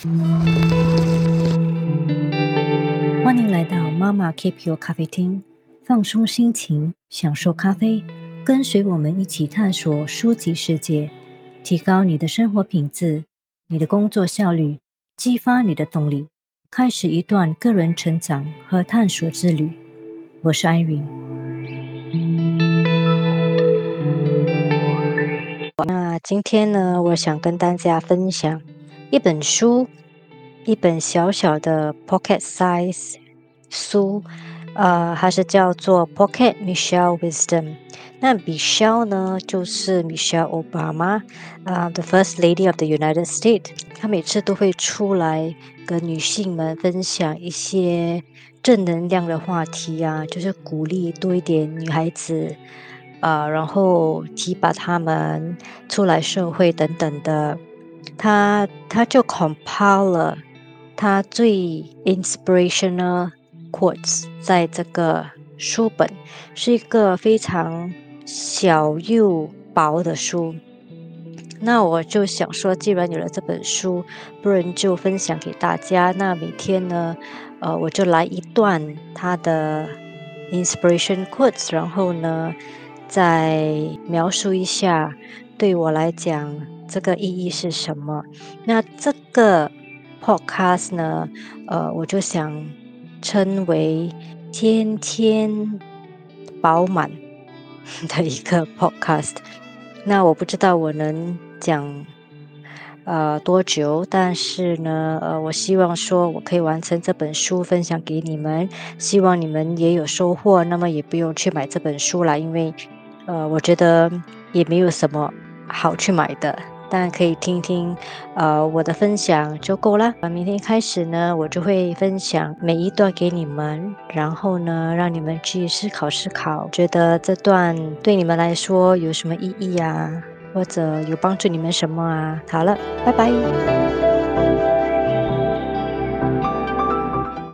欢迎来到妈妈 Keep Your 咖啡厅，放松心情，享受咖啡，跟随我们一起探索书籍世界，提高你的生活品质，你的工作效率，激发你的动力，开始一段个人成长和探索之旅。我是安云。那今天呢，我想跟大家分享一本书。一本小小的 pocket size 书，呃，它是叫做 Pocket Michelle Wisdom。那 Michelle 呢，就是 Michelle Obama，啊，the First Lady of the United States。她每次都会出来跟女性们分享一些正能量的话题啊，就是鼓励多一点女孩子，啊，然后提拔她们出来社会等等的。他他就 compile 了。他最 inspirational quotes 在这个书本是一个非常小又薄的书。那我就想说，既然有了这本书，不然就分享给大家。那每天呢，呃，我就来一段他的 inspiration quotes，然后呢，再描述一下对我来讲这个意义是什么。那这个。Podcast 呢，呃，我就想称为天天饱满的一个 Podcast。那我不知道我能讲呃多久，但是呢，呃，我希望说我可以完成这本书，分享给你们，希望你们也有收获。那么也不用去买这本书了，因为呃，我觉得也没有什么好去买的。当然可以听听，呃，我的分享就够了。明天开始呢，我就会分享每一段给你们，然后呢，让你们去思考思考，觉得这段对你们来说有什么意义啊，或者有帮助你们什么啊？好了，拜拜。